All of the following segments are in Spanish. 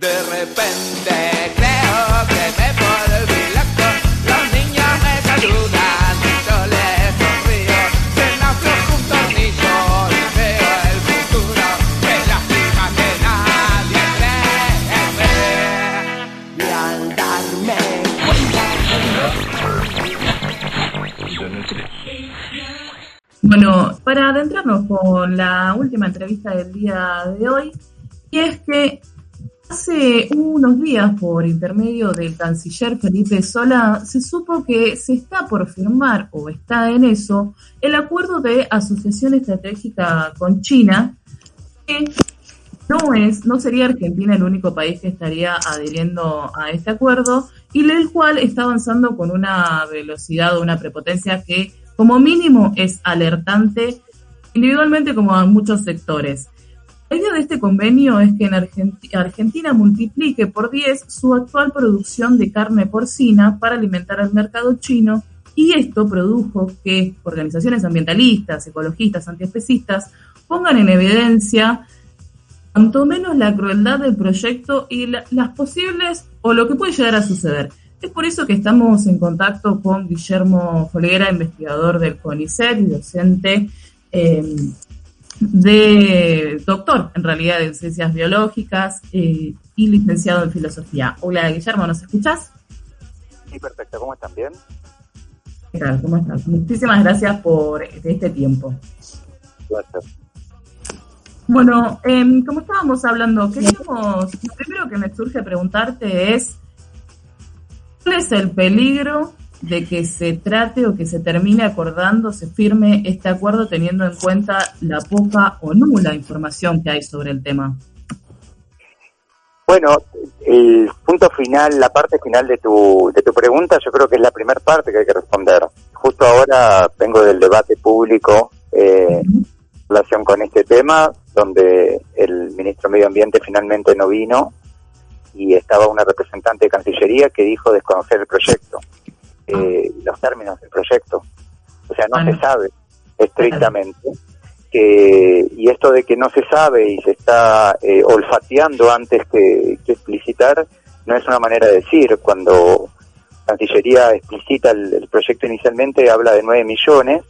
De repente creo que me volví loco. Los niños me saludan, yo les sonrío. Se afloja un tornillo y veo el futuro. Qué lástima que nadie cree. Y al darme Bueno, para adentrarnos con la última entrevista del día de hoy, y es que hace unos días, por intermedio del canciller Felipe Sola, se supo que se está por firmar, o está en eso, el acuerdo de asociación estratégica con China, que no es, no sería Argentina el único país que estaría adhiriendo a este acuerdo, y el cual está avanzando con una velocidad o una prepotencia que como mínimo es alertante individualmente como en muchos sectores. La idea de este convenio es que en Argenti- Argentina multiplique por 10 su actual producción de carne porcina para alimentar al mercado chino y esto produjo que organizaciones ambientalistas, ecologistas, antiespecistas pongan en evidencia cuanto menos la crueldad del proyecto y la- las posibles o lo que puede llegar a suceder. Es por eso que estamos en contacto con Guillermo Folguera, investigador del CONICET y docente eh, de doctor, en realidad, en ciencias biológicas eh, y licenciado en filosofía. Hola, Guillermo, ¿nos escuchás? Sí, perfecto. ¿Cómo están? ¿Bien? ¿Qué tal? ¿Cómo estás? Muchísimas gracias por este tiempo. Gracias. Bueno, em, como estábamos hablando, queríamos, lo primero que me surge preguntarte es, ¿cuál es el peligro de que se trate o que se termine acordando, se firme este acuerdo teniendo en cuenta la poca o nula información que hay sobre el tema? Bueno, el punto final, la parte final de tu, de tu pregunta, yo creo que es la primera parte que hay que responder. Justo ahora vengo del debate público eh, en relación con este tema, donde el ministro de Medio Ambiente finalmente no vino y estaba una representante de Cancillería que dijo desconocer el proyecto, eh, los términos del proyecto. O sea, no Bueno. se sabe estrictamente. que y esto de que no se sabe y se está eh, olfateando antes que, que explicitar no es una manera de decir cuando Cancillería explicita el, el proyecto inicialmente habla de 9 millones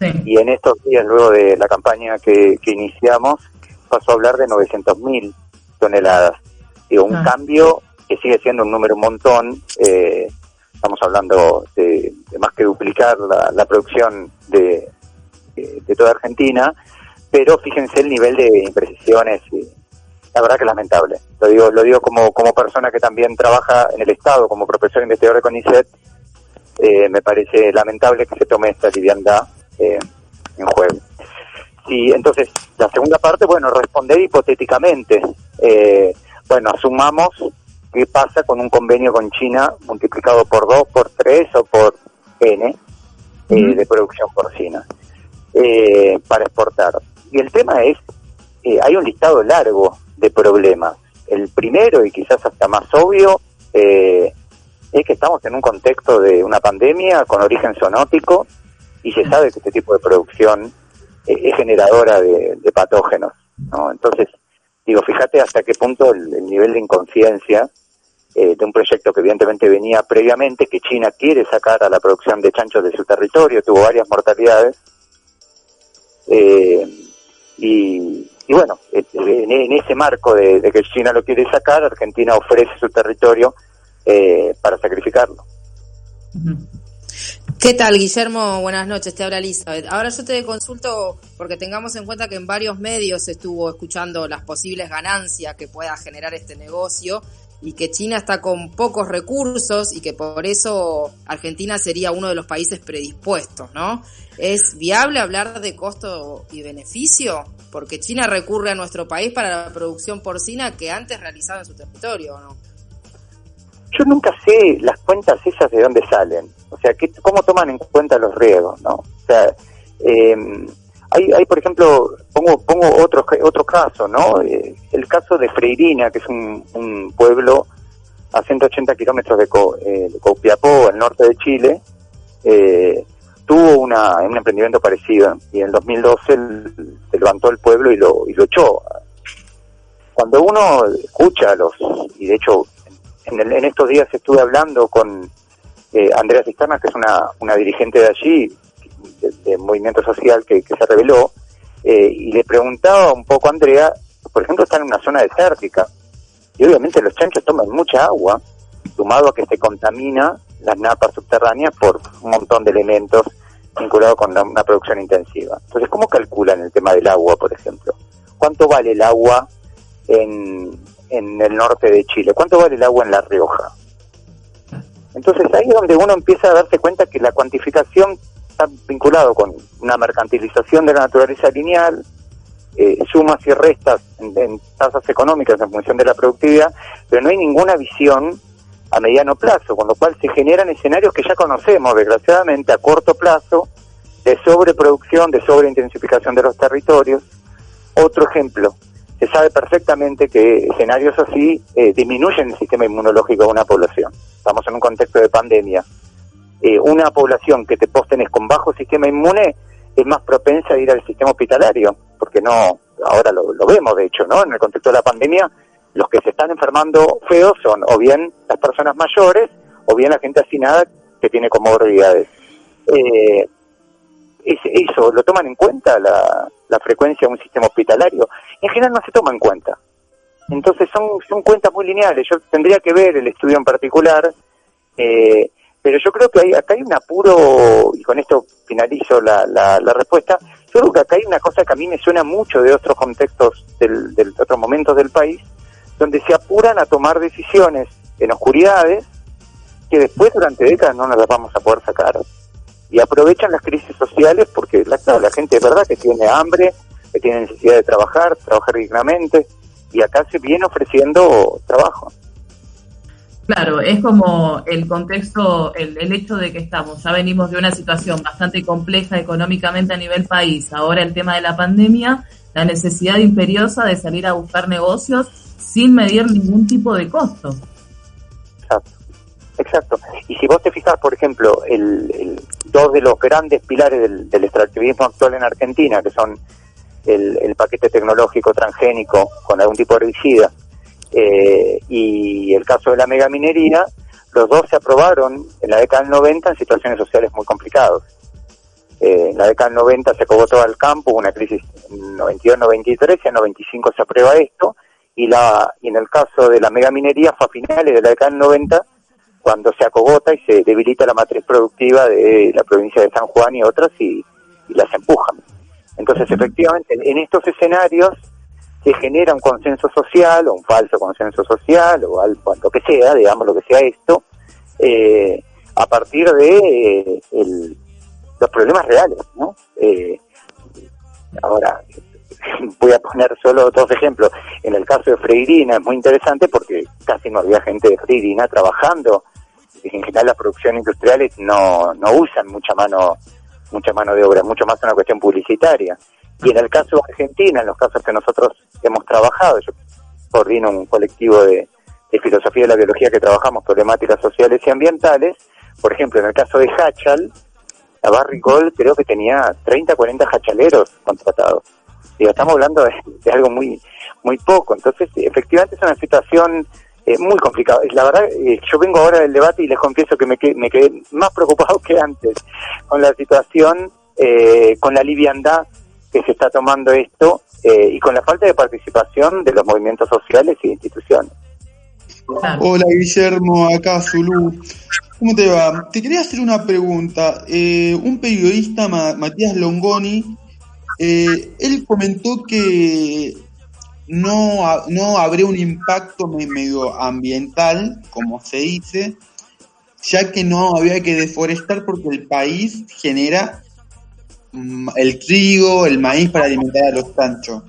Sí, y en estos días luego de la campaña que, que iniciamos pasó a hablar de 900 mil toneladas digo un Ah. cambio que sigue siendo un número un montón eh, estamos hablando de, más que duplicar la, producción de, de, de toda Argentina, pero fíjense el nivel de imprecisiones y la verdad que es lamentable. Lo digo, lo digo como, como persona que también trabaja en el Estado, como profesor investigador de CONICET, eh, me parece lamentable que se tome esta liviandad eh, en juego. Y entonces, la segunda parte, bueno, responder hipotéticamente. Eh, bueno, asumamos qué pasa con un convenio con China multiplicado por dos, por tres o por N eh, de producción porcina eh, para exportar. Y el tema es, eh, hay un listado largo de problemas. El primero y quizás hasta más obvio eh, es que estamos en un contexto de una pandemia con origen zoonótico y se sabe que este tipo de producción eh, es generadora de, de patógenos. ¿no? Entonces, digo, fíjate hasta qué punto el, el nivel de inconsciencia eh, de un proyecto que evidentemente venía previamente, que China quiere sacar a la producción de chanchos de su territorio, tuvo varias mortalidades. Eh, y, bueno, eh, en, ese marco de, que China lo quiere sacar, Argentina ofrece su territorio eh, para sacrificarlo. ¿Qué tal, Guillermo? Buenas noches, te habla Elizabeth. Ahora yo te consulto porque tengamos en cuenta que en varios medios estuvo escuchando las posibles ganancias que pueda generar este negocio y que China está con pocos recursos y que por eso Argentina sería uno de los países predispuestos, ¿no? ¿Es viable hablar de costo y beneficio? Porque China recurre a nuestro país para la producción porcina que antes realizaba en su territorio, ¿o no? Yo nunca sé las cuentas esas de dónde salen, o sea, ¿qué, cómo toman en cuenta los riesgos, ¿no? O sea, eh, hay, hay, por ejemplo, pongo, pongo otro, otro caso, ¿no? Eh, el caso de Freirina, que es un, un pueblo a 180 kilómetros de, Co, eh, de Copiapó, al norte de Chile, eh, tuvo una, un emprendimiento parecido y en el 2012 el- se levantó el pueblo y lo, y lo echó cuando uno escucha a los, y de hecho en, el- en estos días estuve hablando con eh, Andrea Cisterna, que es una, una dirigente de allí, de, movimiento social que, que se reveló, eh, y le preguntaba un poco a Andrea, por ejemplo, está en una zona desértica, y obviamente los chanchos toman mucha agua, sumado a que se contamina las napas subterráneas por un montón de elementos vinculados con la- una producción intensiva. Entonces, ¿cómo calculan el tema del agua, por ejemplo? ¿Cuánto vale el agua en, en el norte de Chile? ¿Cuánto vale el agua en La Rioja? Entonces ahí es donde uno empieza a darse cuenta que la cuantificación está vinculado con una mercantilización de la naturaleza lineal, eh, sumas y restas en, tasas económicas en función de la productividad, pero no hay ninguna visión a mediano plazo, con lo cual se generan escenarios que ya conocemos, desgraciadamente, a corto plazo, de sobreproducción, de sobreintensificación de los territorios. Otro ejemplo, se sabe perfectamente que escenarios así eh, disminuyen el sistema inmunológico de una población. Estamos en un contexto de pandemia. Eh, una población que te postenes con bajo sistema inmune es más propensa a ir al sistema hospitalario, porque no, ahora lo, lo vemos de hecho, ¿no? En el contexto de la pandemia, los que se están enfermando feos son o bien las personas mayores o bien la gente hacinada que tiene comorbilidades. Eh, es, eso, lo toman en cuenta la, frecuencia de un sistema hospitalario. En general no se toma en cuenta. Entonces son, son cuentas muy lineales. Yo tendría que ver el estudio en particular, eh, pero yo creo que hay, acá hay un apuro, y con esto finalizo la, la, la respuesta, yo creo que acá hay una cosa que a mí me suena mucho de otros contextos, del, del- de otros momentos del país, donde se apuran a tomar decisiones en oscuridades que después durante décadas no nos las vamos a poder sacar. Y aprovechan las crisis sociales porque la, la gente es verdad que tiene hambre, que tiene necesidad de trabajar, trabajar dignamente, y acá se viene ofreciendo trabajo. Claro, es como el contexto, el, el hecho de que estamos, ya venimos de una situación bastante compleja económicamente a nivel país, ahora el tema de la pandemia, la necesidad imperiosa de salir a buscar negocios sin medir ningún tipo de costo. Exacto. Exacto. Y si vos te fijas, por ejemplo, el, dos de los grandes pilares del, del extractivismo actual en Argentina, que son el, el paquete tecnológico transgénico con algún tipo de herbicida eh, y el caso de la megaminería, los dos se aprobaron en la década del 90 en situaciones sociales muy complicadas. Eh, en la década del 90 se acabó todo el campo, hubo una crisis en 92-93, y en 95 se aprueba esto, y, la, y en el caso de la megaminería fue a finales de la década del 90 cuando se acogota y se debilita la matriz productiva de la provincia de San Juan y otras y, y las empujan. Entonces, efectivamente, en estos escenarios se genera un consenso social o un falso consenso social o algo, lo que sea, digamos, lo que sea esto, eh, a partir de eh, el- los problemas reales, ¿no? Eh, ahora, voy a poner solo dos ejemplos. En el caso de Freirina es muy interesante porque casi no había gente de Freirina trabajando. En general las producciones industriales no, no usan mucha mano mucha mano de obra, mucho más una cuestión publicitaria. Y en el caso de Argentina, en los casos que nosotros hemos trabajado, yo coordino un colectivo de, filosofía de la biología que trabajamos problemáticas sociales y ambientales, por ejemplo, en el caso de Hachal, la Barricol creo que tenía 30, 40 hachaleros contratados. Digo, estamos hablando de, de algo muy muy poco. Entonces, efectivamente es una situación eh, muy complicada. La verdad, eh, yo vengo ahora del debate y les confieso que me, que- me quedé más preocupado que antes con la situación, eh, con la liviandad que se está tomando esto eh, y con la falta de participación de los movimientos sociales y instituciones. Claro. Hola Guillermo, acá Zulu. ¿Cómo te va? Te quería hacer una pregunta. Eh, un periodista, Ma- Matías Longoni, eh, él comentó que no, no habría un impacto me- medioambiental, como se dice, ya que no había que deforestar porque el país genera el trigo, el maíz para alimentar a los chanchos.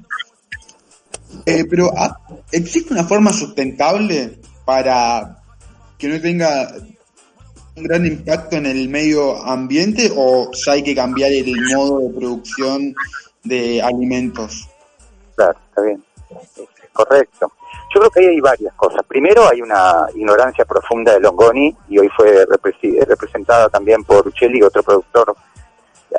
Eh, pero ah, ¿existe una forma sustentable para que no tenga un gran impacto en el medio ambiente o ya hay que cambiar el modo de producción de alimentos? Claro, está bien. Este, Correcto. Yo creo que ahí hay varias cosas. Primero, hay una ignorancia profunda de Longoni y hoy fue representada también por Uccelli, otro productor,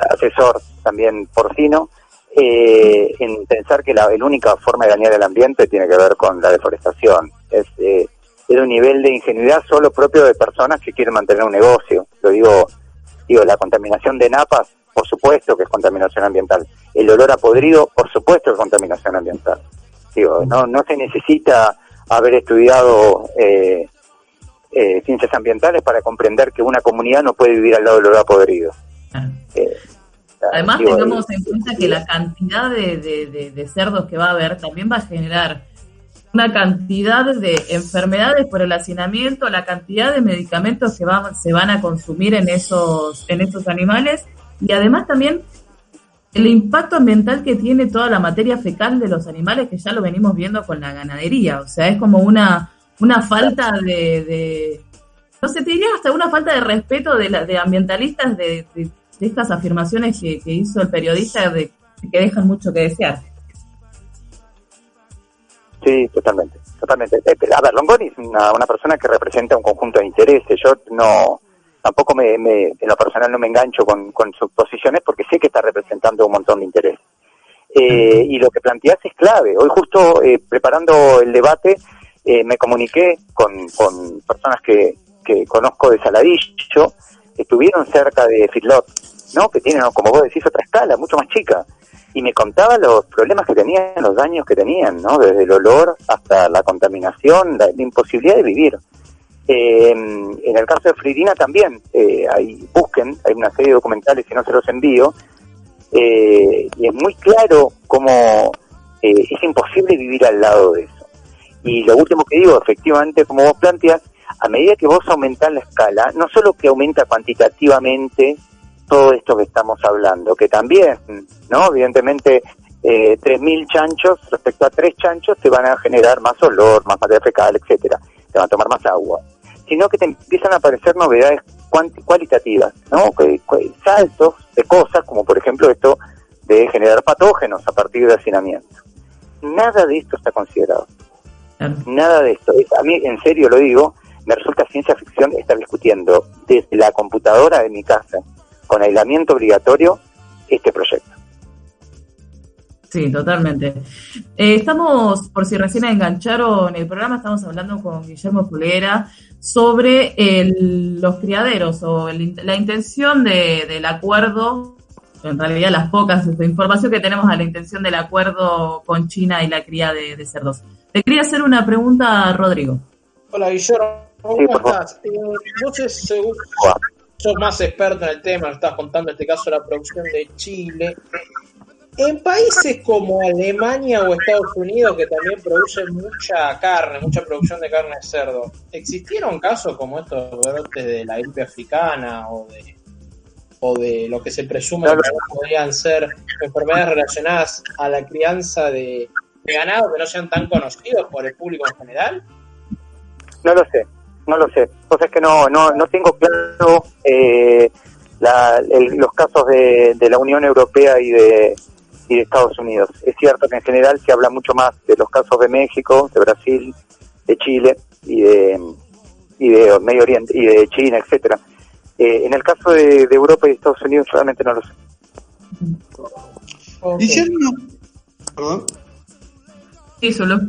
asesor también porcino, eh, en pensar que la, única forma de dañar el ambiente tiene que ver con la deforestación. Es, eh, es un nivel de ingenuidad solo propio de personas que quieren mantener un negocio. Lo digo, digo, la contaminación de napas, por supuesto que es contaminación ambiental. El olor a podrido, por supuesto que es contaminación ambiental. Digo, no, no se necesita haber estudiado eh, eh, ciencias ambientales para comprender que una comunidad no puede vivir al lado del olor a podrido. Eh, Además, tengamos en cuenta que la cantidad de, cerdos que va a haber también va a generar una cantidad de enfermedades por el hacinamiento, la cantidad de medicamentos que se van a consumir en esos, en esos animales y además también el impacto ambiental que tiene toda la materia fecal de los animales que ya lo venimos viendo con la ganadería. O sea, es como una, una falta de, no sé, te diría hasta una falta de respeto de, la, de ambientalistas de de estas afirmaciones que, hizo el periodista de que dejan mucho que desear. Sí, totalmente, totalmente. Eh, a ver, Longoni es una, persona que representa un conjunto de intereses. Yo no, tampoco me, en lo personal no me engancho con, sus posiciones porque sé que está representando un montón de intereses. Eh, y lo que planteas es clave. Hoy justo eh, preparando el debate me comuniqué con, con personas que, que conozco de Saladillo, estuvieron cerca de Fitlot, ¿no? Que tienen, como vos decís, otra escala, mucho más chica. Y me contaba los problemas que tenían, los daños que tenían, ¿no? Desde el olor hasta la contaminación, la, imposibilidad de vivir. Eh, en el caso de Fridina también, eh, hay, busquen, hay una serie de documentales, si no se los envío, eh, y es muy claro cómo eh, es imposible vivir al lado de eso. Y lo último que digo, efectivamente, como vos planteas, a medida que vos aumentás la escala, no solo que aumenta cuantitativamente todo esto que estamos hablando, que también, ¿no? Evidentemente, eh, 3.000 chanchos respecto a 3 chanchos te van a generar más olor, más materia fecal, etcétera, te van a tomar más agua, sino que te empiezan a aparecer novedades cualitativas, ¿no? saltos de cosas, como por ejemplo esto de generar patógenos a partir de hacinamiento. Nada de esto está considerado. Nada de esto. A mí, en serio lo digo, me resulta ciencia ficción estar discutiendo desde la computadora de mi casa, con aislamiento obligatorio, este proyecto. Sí, totalmente. Eh, estamos, por si recién engancharon el programa, estamos hablando con Guillermo Pulera sobre los criaderos o la intención del acuerdo, en realidad las pocas de información que tenemos a la intención del acuerdo con China y la cría de, de cerdos. Le quería hacer una pregunta a Rodrigo. Hola Guillermo, ¿Cómo estás? Eh, vos sos más experto en el tema, estás contando en este caso la producción de Chile. En países como Alemania o Estados Unidos, que también producen mucha carne, mucha producción de carne de cerdo, ¿existieron casos como estos brotes de la gripe africana o de, o de lo que se presume que podrían ser enfermedades relacionadas a la crianza de, de ganado que no sean tan conocidos por el público en general? No lo sé, no lo sé. Pues es que no, no, no tengo claro eh, los casos de, la Unión Europea y de, y de Estados Unidos. Es cierto que en general se habla mucho más de los casos de México, de Brasil, de Chile y de, y de Medio Oriente y de China, etcétera. Eh, en el caso de, Europa y Estados Unidos realmente no lo sé. ¿Perdón? Sí, solo.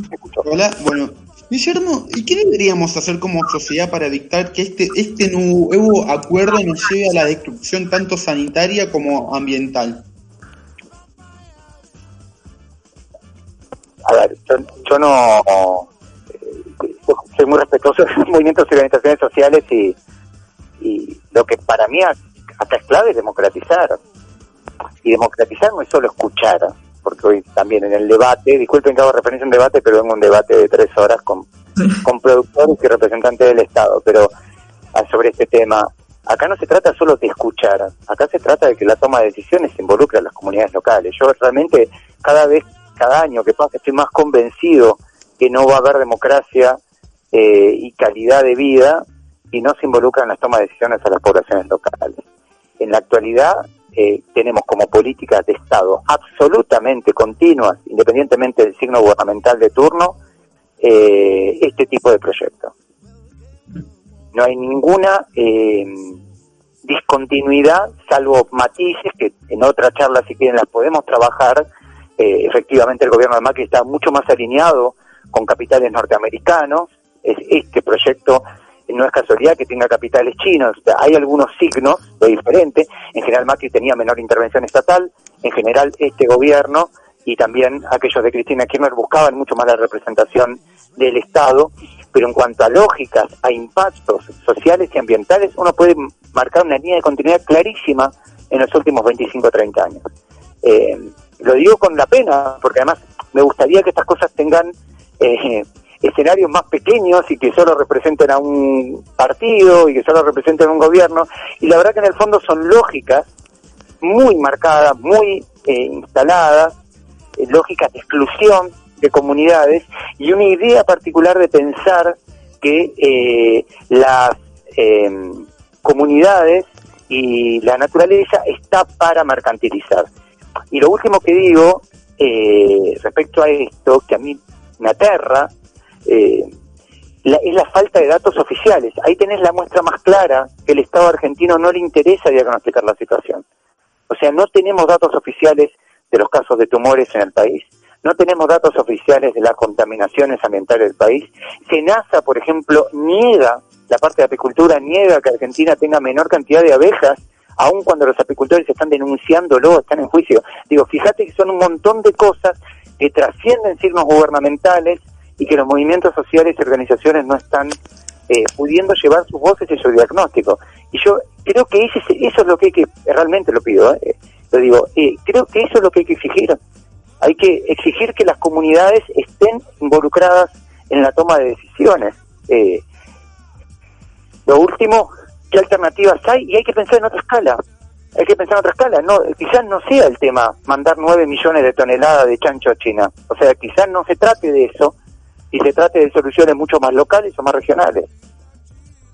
Hola, bueno, Guillermo, ¿y qué deberíamos hacer como sociedad para dictar que este, este nuevo acuerdo nos lleve a la destrucción tanto sanitaria como ambiental? A ver, yo, no eh, soy muy respetuoso de los movimientos y organizaciones sociales y, y lo que para mí acá es clave es democratizar. Y democratizar no es solo escuchar, porque hoy también en el debate, disculpen que hago referencia a un debate, pero vengo un debate de tres horas con, con productores y representantes del Estado, pero ah, sobre este tema, acá no se trata solo de escuchar, acá se trata de que la toma de decisiones involucre a las comunidades locales. Yo realmente cada vez, cada año que pasa, estoy más convencido que no va a haber democracia eh, y calidad de vida si no se involucran las tomas de decisiones a las poblaciones locales. En la actualidad, eh, tenemos como políticas de Estado absolutamente continuas, independientemente del signo gubernamental de turno, eh, este tipo de proyectos. No hay ninguna, eh, discontinuidad, salvo matices que en otra charla, si quieren, las podemos trabajar. Eh, efectivamente, el gobierno de Macri está mucho más alineado con capitales norteamericanos. Es, este proyecto no es casualidad que tenga capitales chinos. hay algunos signos de diferente. En general, Macri tenía menor intervención estatal. En general, este gobierno y también aquellos de Cristina Kirchner buscaban mucho más la representación del Estado, pero en cuanto a lógicas, a impactos sociales y ambientales, uno puede marcar una línea de continuidad clarísima en los últimos 25 o 30 años. Eh, lo digo con la pena, porque además me gustaría que estas cosas tengan eh, escenarios más pequeños y que solo representen a un partido y que solo representen a un gobierno, y la verdad que en el fondo son lógicas muy marcadas, muy eh, instaladas, eh, lógicas de exclusión de comunidades y una idea particular de pensar que eh, las em, comunidades y la naturaleza está para mercantilizar. Y lo último que digo eh, respecto a esto, que a mí me aterra, es la falta de datos oficiales. Ahí tenés la muestra más clara que el Estado argentino no le interesa diagnosticar la situación. O sea, no tenemos datos oficiales de los casos de tumores en el país. No tenemos datos oficiales de las contaminaciones ambientales del país. SENASA, por ejemplo, niega, la parte de apicultura niega que Argentina tenga menor cantidad de abejas, aun cuando los apicultores están denunciándolo, están en juicio. Digo, fíjate que son un montón de cosas que trascienden signos gubernamentales y que los movimientos sociales y organizaciones no están eh, pudiendo llevar sus voces y su diagnóstico. Y yo creo que ese, eso es lo que hay que, realmente lo pido, ¿eh? digo, eh, creo que eso es lo que hay que exigir. Hay que exigir que las comunidades estén involucradas en la toma de decisiones. Eh, lo último, ¿qué alternativas hay? Y hay que pensar en otra escala. Hay que pensar en otra escala. No, quizás no sea el tema mandar nueve millones de toneladas de chancho a China. O sea, quizás no se trate de eso y se trate de soluciones mucho más locales o más regionales.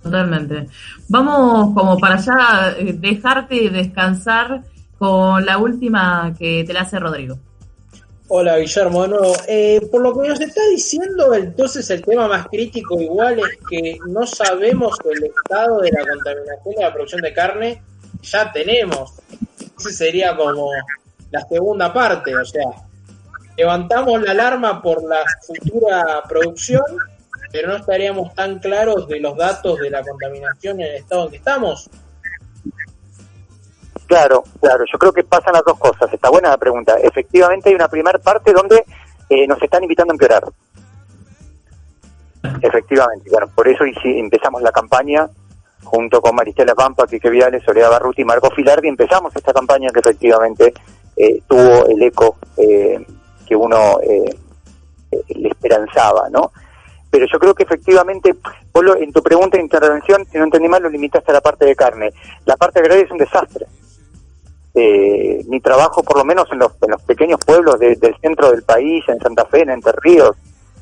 Totalmente. Vamos como para ya eh, dejarte descansar con la última que te la hace Rodrigo. Hola Guillermo, de nuevo. Eh, por lo que nos está diciendo, entonces el tema más crítico igual es que no sabemos el estado de la contaminación de la producción de carne, ya tenemos. Ese sería como la segunda parte, o sea, levantamos la alarma por la futura producción, pero no estaríamos tan claros de los datos de la contaminación en el estado en que estamos. Claro, claro, yo creo que pasan las dos cosas. Está buena la pregunta. Efectivamente hay una primera parte donde eh, nos están invitando a empeorar. Efectivamente, bueno, por eso empezamos la campaña junto con Maristela Pampa, Quique Viales, Soledad Barruti y Marco Filardi, empezamos esta campaña que efectivamente eh, tuvo el eco eh, que uno le esperanzaba, ¿no? Pero yo creo que efectivamente, en tu pregunta de intervención, si no entendí mal, lo limitaste a la parte de carne. La parte agraria es un desastre eh, mi trabajo, por lo menos en los, en los pequeños pueblos del centro del país, en Santa Fe, en Entre Ríos,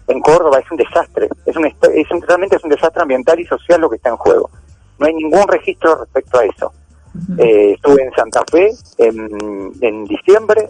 en Córdoba, es un desastre. Es, un, es un, realmente es un desastre ambiental y social lo que está en juego. No hay ningún registro respecto a eso. Eh, estuve en Santa Fe en, en diciembre,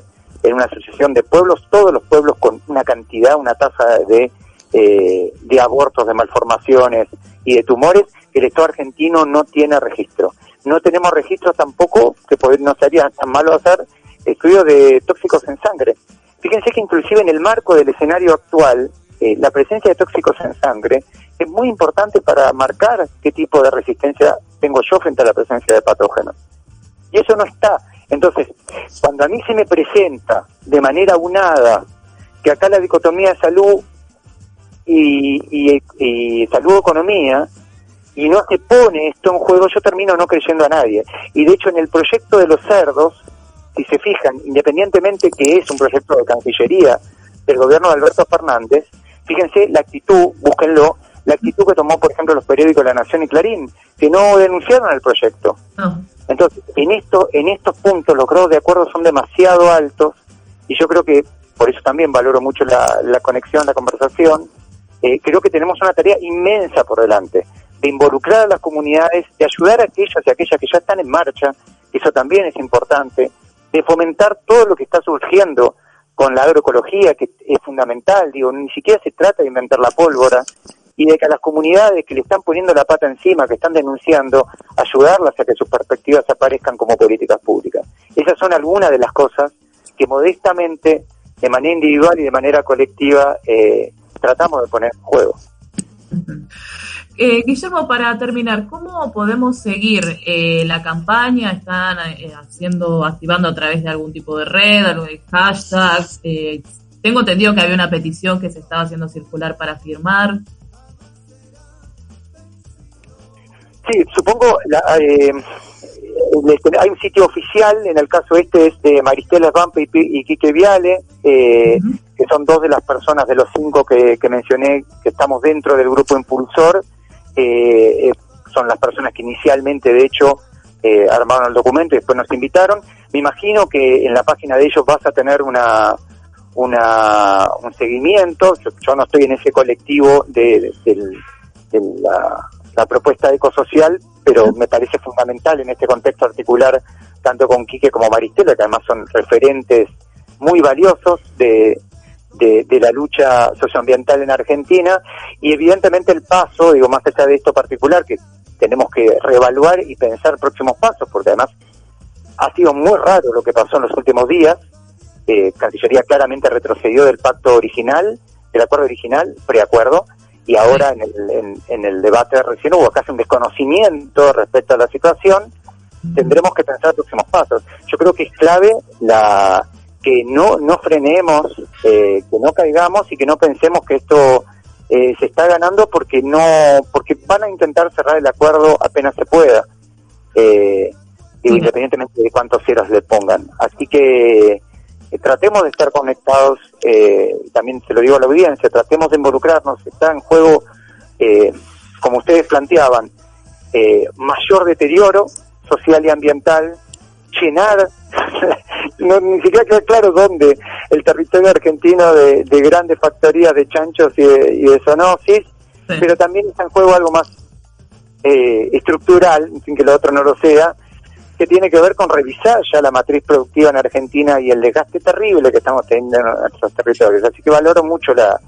en una asociación de pueblos, todos los pueblos con una cantidad, una tasa de, eh, abortos, de malformaciones y de tumores que el Estado argentino no tiene registro no tenemos registros tampoco, que no sería tan malo hacer, estudios de tóxicos en sangre. Fíjense que inclusive en el marco del escenario actual, eh, la presencia de tóxicos en sangre es muy importante para marcar qué tipo de resistencia tengo yo frente a la presencia de patógenos. Y eso no está. Entonces, cuando a mí se me presenta de manera unada que acá la dicotomía salud y, y, y salud-economía y no se pone esto en juego, yo termino no creyendo a nadie. Y de hecho en el proyecto de los cerdos, si se fijan, independientemente que es un proyecto de Cancillería del gobierno de Alberto Fernández, fíjense la actitud, búsquenlo, la actitud que tomó, por ejemplo, los periódicos La Nación y Clarín, que no denunciaron el proyecto. Entonces, en esto, en estos puntos los grados de acuerdo son demasiado altos y yo creo que, por eso también valoro mucho la, conexión, la conversación, eh, creo que tenemos una tarea inmensa por delante de involucrar a las comunidades, de ayudar a aquellas y aquellas que ya están en marcha, eso también es importante, de fomentar todo lo que está surgiendo con la agroecología, que es fundamental, digo, ni siquiera se trata de inventar la pólvora, y de que a las comunidades que le están poniendo la pata encima, que están denunciando, ayudarlas a que sus perspectivas aparezcan como políticas públicas. Esas son algunas de las cosas que modestamente, de manera individual y de manera colectiva, eh, tratamos de poner en juego. Eh, Guillermo, para terminar, ¿cómo podemos seguir eh, la campaña? ¿Están eh, haciendo, activando a través de algún tipo de red, algún hashtag? Eh, tengo entendido que había una petición que se estaba haciendo circular para firmar. Sí, supongo, la, eh, hay un sitio oficial, en el caso este es de Maristela Vampa y, y Quique Viale, eh, uh -huh. que son dos de las personas de los cinco que, que mencioné que estamos dentro del grupo impulsor, eh, son las personas que inicialmente, de hecho, eh, armaron el documento y después nos invitaron. Me imagino que en la página de ellos vas a tener una, una un seguimiento. Yo, yo no estoy en ese colectivo de, de, de la, la, propuesta ecosocial, pero me parece fundamental en este contexto articular tanto con Quique como Maristela, que además son referentes muy valiosos de, de, de, la lucha socioambiental en Argentina y evidentemente el paso, digo, más allá de esto particular, que tenemos que reevaluar y pensar próximos pasos, porque además ha sido muy raro lo que pasó en los últimos días. Eh, Cancillería claramente retrocedió del pacto original, del acuerdo original, preacuerdo, y ahora en el, en, en el debate recién hubo casi un desconocimiento respecto a la situación. Tendremos que pensar próximos pasos. Yo creo que es clave la que no, no frenemos, eh, que no caigamos y que no pensemos que esto eh, se está ganando porque no, porque van a intentar cerrar el acuerdo apenas se pueda, eh, independientemente de cuántos ceros le pongan. Así que tratemos de estar conectados, eh, también se lo digo a la audiencia, tratemos de involucrarnos, está en juego, eh, como ustedes planteaban, eh, mayor deterioro social y ambiental, llenar no, ni siquiera queda claro dónde el territorio argentino de, de grandes factorías de chanchos y de, y de zoonosis, sí. pero también está en juego algo más eh, estructural, sin que lo otro no lo sea, que tiene que ver con revisar ya la matriz productiva en Argentina y el desgaste terrible que estamos teniendo en nuestros territorios. Así que valoro mucho la,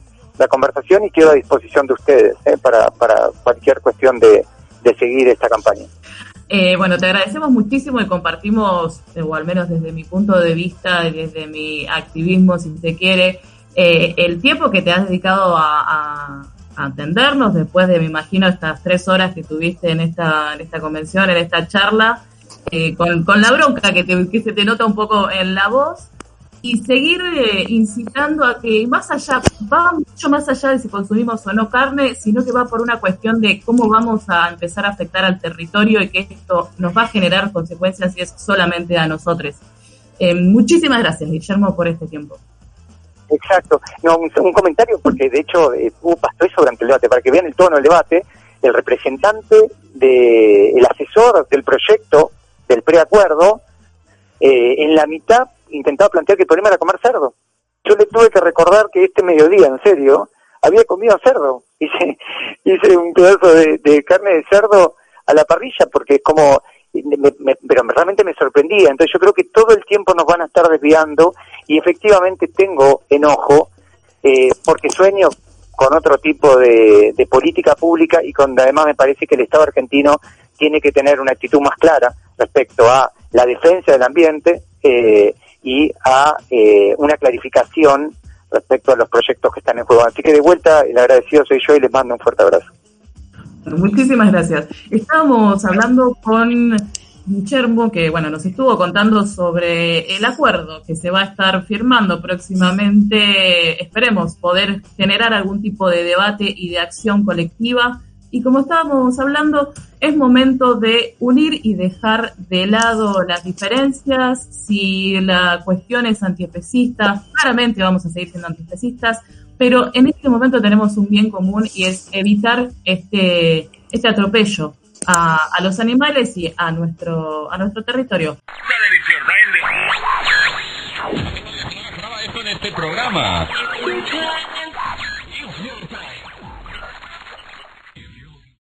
conversación y quedo a disposición de ustedes eh, para, para cualquier cuestión de, seguir esta campaña. Eh, bueno, te agradecemos muchísimo y compartimos, eh, o al menos desde mi punto de vista desde mi activismo, si se quiere, eh, el tiempo que te has dedicado a, a, a, atendernos después de, me imagino, estas tres horas que tuviste en esta, en esta convención, en esta charla, eh, con, con, la bronca que, te, se te nota un poco en la voz y seguir eh, incitando a que más allá, va mucho más allá de si consumimos o no carne, sino que va por una cuestión de cómo vamos a empezar a afectar al territorio y que esto nos va a generar consecuencias si es solamente a nosotros. Eh, muchísimas gracias, Guillermo, por este tiempo. Exacto. No, un, comentario, porque de hecho eh, pasó eso durante el debate, para que vean el tono del debate, el representante de el asesor del proyecto del preacuerdo, eh, en la mitad intentaba plantear que el problema era comer cerdo. Yo le tuve que recordar que este mediodía, en serio, había comido cerdo. Hice, hice un pedazo de, carne de cerdo a la parrilla porque es como, me, me, pero realmente me sorprendía. Entonces yo creo que todo el tiempo nos van a estar desviando y efectivamente tengo enojo eh, porque sueño con otro tipo de, de política pública y con además me parece que el Estado argentino tiene que tener una actitud más clara respecto a la defensa del ambiente eh, y a eh, una clarificación respecto a los proyectos que están en juego. Así que de vuelta, el agradecido soy yo y les mando un fuerte abrazo. Muchísimas gracias. Estábamos hablando con Guillermo, que bueno, nos estuvo contando sobre el acuerdo que se va a estar firmando próximamente. Esperemos poder generar algún tipo de debate y de acción colectiva y como estábamos hablando, es momento de unir y dejar de lado las diferencias. Si la cuestión es antiespecista, claramente vamos a seguir siendo antiespecistas, pero en este momento tenemos un bien común y es evitar este, este atropello a, a los animales y a nuestro, a nuestro territorio. este programa.